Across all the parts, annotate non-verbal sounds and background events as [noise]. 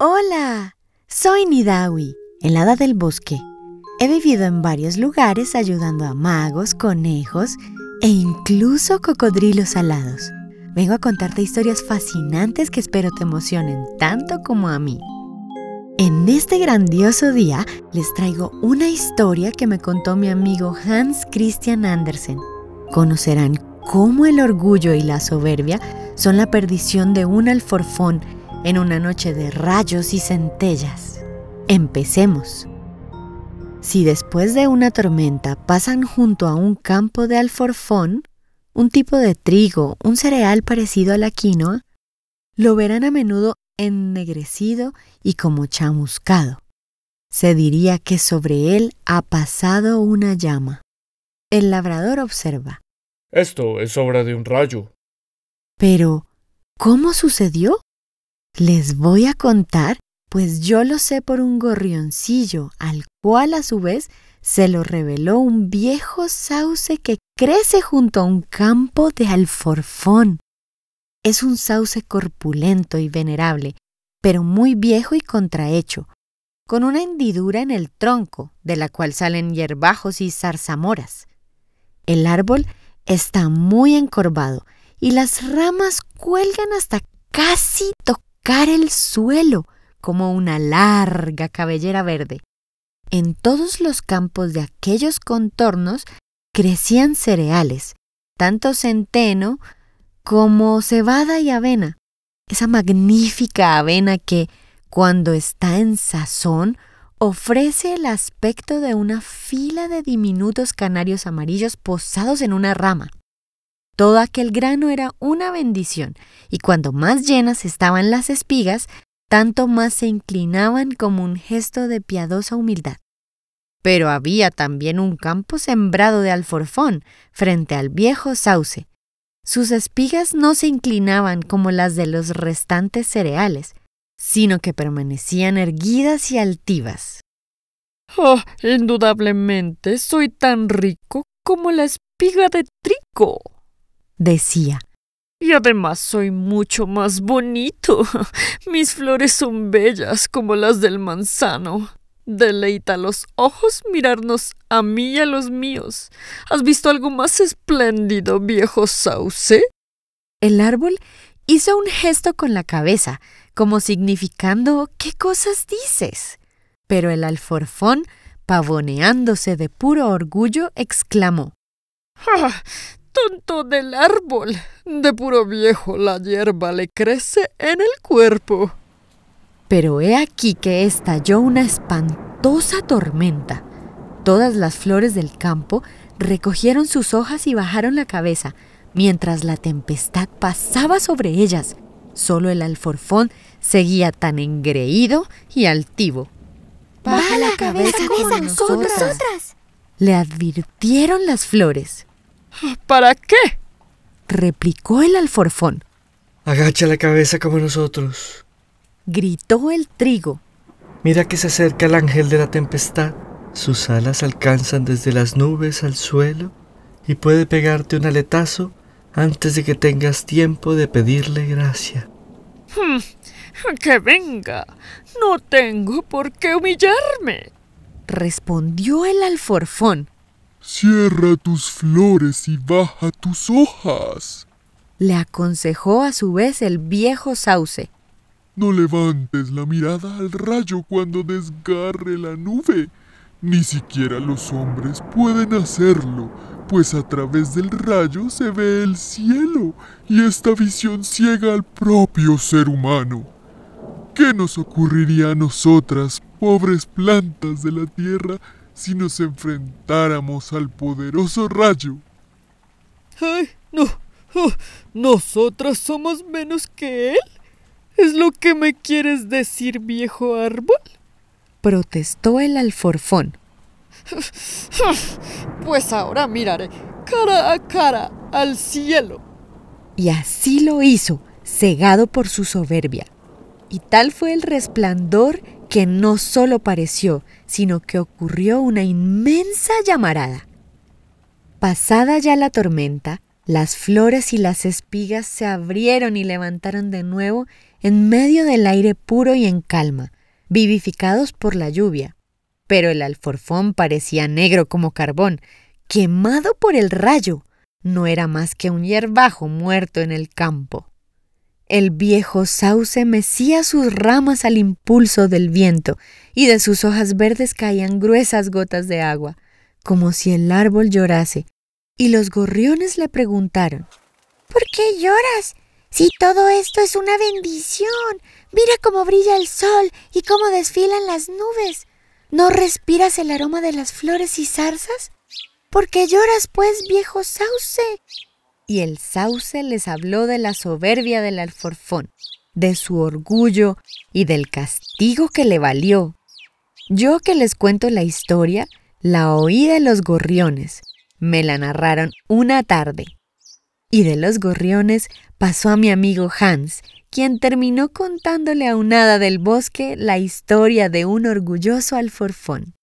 Hola, soy Nidawi, el hada del bosque. He vivido en varios lugares ayudando a magos, conejos e incluso cocodrilos alados. Vengo a contarte historias fascinantes que espero te emocionen tanto como a mí. En este grandioso día les traigo una historia que me contó mi amigo Hans Christian Andersen. Conocerán cómo el orgullo y la soberbia son la perdición de un alforfón en una noche de rayos y centellas. Empecemos. Si después de una tormenta pasan junto a un campo de alforfón, un tipo de trigo, un cereal parecido a la quinoa, lo verán a menudo ennegrecido y como chamuscado. Se diría que sobre él ha pasado una llama. El labrador observa. Esto es obra de un rayo. Pero, ¿cómo sucedió? Les voy a contar, pues yo lo sé por un gorrioncillo, al cual a su vez se lo reveló un viejo sauce que crece junto a un campo de alforfón. Es un sauce corpulento y venerable, pero muy viejo y contrahecho, con una hendidura en el tronco, de la cual salen hierbajos y zarzamoras. El árbol está muy encorvado y las ramas cuelgan hasta casi tocar el suelo, como una larga cabellera verde. En todos los campos de aquellos contornos crecían cereales, tanto centeno como cebada y avena, esa magnífica avena que, cuando está en sazón, ofrece el aspecto de una fila de diminutos canarios amarillos posados en una rama. Todo aquel grano era una bendición, y cuando más llenas estaban las espigas, tanto más se inclinaban como un gesto de piadosa humildad. Pero había también un campo sembrado de alforfón frente al viejo sauce. Sus espigas no se inclinaban como las de los restantes cereales, sino que permanecían erguidas y altivas. Oh, indudablemente soy tan rico como la espiga de trigo, decía. Y además soy mucho más bonito. [laughs] Mis flores son bellas como las del manzano. Deleita los ojos mirarnos a mí y a los míos. ¿Has visto algo más espléndido, viejo sauce? El árbol hizo un gesto con la cabeza, como significando ¿qué cosas dices? Pero el alforfón, pavoneándose de puro orgullo, exclamó ¡Ah! Tonto del árbol. De puro viejo la hierba le crece en el cuerpo. Pero he aquí que estalló una espantosa tormenta. Todas las flores del campo recogieron sus hojas y bajaron la cabeza, mientras la tempestad pasaba sobre ellas. Solo el alforfón seguía tan engreído y altivo. Baja la cabeza, con nosotras. Le advirtieron las flores. ¿Para qué? replicó el alforfón. Agacha la cabeza como nosotros. Gritó el trigo. Mira que se acerca el ángel de la tempestad. Sus alas alcanzan desde las nubes al suelo y puede pegarte un aletazo antes de que tengas tiempo de pedirle gracia. Hmm, que venga. No tengo por qué humillarme. Respondió el alforfón. Cierra tus flores y baja tus hojas. Le aconsejó a su vez el viejo sauce. No levantes la mirada al rayo cuando desgarre la nube. Ni siquiera los hombres pueden hacerlo, pues a través del rayo se ve el cielo y esta visión ciega al propio ser humano. ¿Qué nos ocurriría a nosotras, pobres plantas de la tierra, si nos enfrentáramos al poderoso rayo. ¡Ay, no! Oh, ¿Nosotras somos menos que él? ¿Es lo que me quieres decir, viejo árbol? Protestó el alforfón. [laughs] Pues ahora miraré cara a cara al cielo. Y así lo hizo, cegado por su soberbia. Y tal fue el resplandor que no solo pareció, sino que ocurrió una inmensa llamarada. Pasada ya la tormenta, las flores y las espigas se abrieron y levantaron de nuevo en medio del aire puro y en calma, vivificados por la lluvia. Pero el alforfón parecía negro como carbón, quemado por el rayo. No era más que un hierbajo muerto en el campo. El viejo sauce mecía sus ramas al impulso del viento, y de sus hojas verdes caían gruesas gotas de agua, como si el árbol llorase. Y los gorriones le preguntaron ¿Por qué lloras? Si todo esto es una bendición. Mira cómo brilla el sol y cómo desfilan las nubes. ¿No respiras el aroma de las flores y zarzas? ¿Por qué lloras, pues, viejo sauce? Y el sauce les habló de la soberbia del alforfón, de su orgullo y del castigo que le valió. Yo que les cuento la historia, la oí de los gorriones. Me la narraron una tarde. Y de los gorriones pasó a mi amigo Hans, quien terminó contándole a un hada del bosque la historia de un orgulloso alforfón.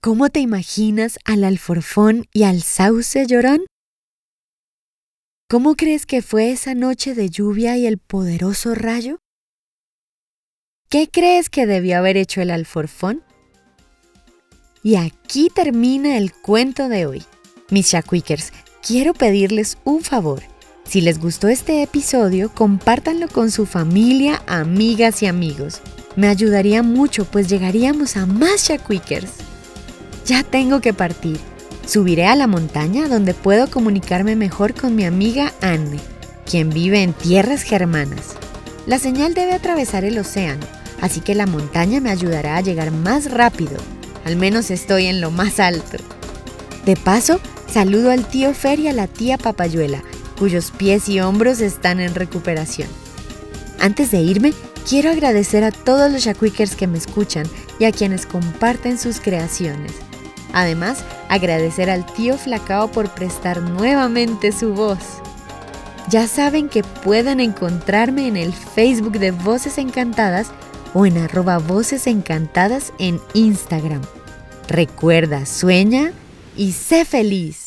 ¿Cómo te imaginas al alforfón y al sauce llorón? ¿Cómo crees que fue esa noche de lluvia y el poderoso rayo? ¿Qué crees que debió haber hecho el alforfón? Y aquí termina el cuento de hoy. Mis Shaquickers, quiero pedirles un favor. Si les gustó este episodio, compártanlo con su familia, amigas y amigos. Me ayudaría mucho, pues llegaríamos a más Shaquickers. Ya tengo que partir Subiré a la montaña donde puedo comunicarme mejor con mi amiga Anne, quien vive en tierras germanas. La señal debe atravesar el océano, así que la montaña me ayudará a llegar más rápido. Al menos estoy en lo más alto. De paso, saludo al tío Fer y a la tía Papayuela, cuyos pies y hombros están en recuperación. Antes de irme, quiero agradecer a todos los Shaquickers que me escuchan y a quienes comparten sus creaciones. Además, agradecer al tío Flacao por prestar nuevamente su voz. Ya saben que pueden encontrarme en el Facebook de Voces Encantadas o en arroba Voces Encantadas en Instagram. Recuerda, sueña y sé feliz.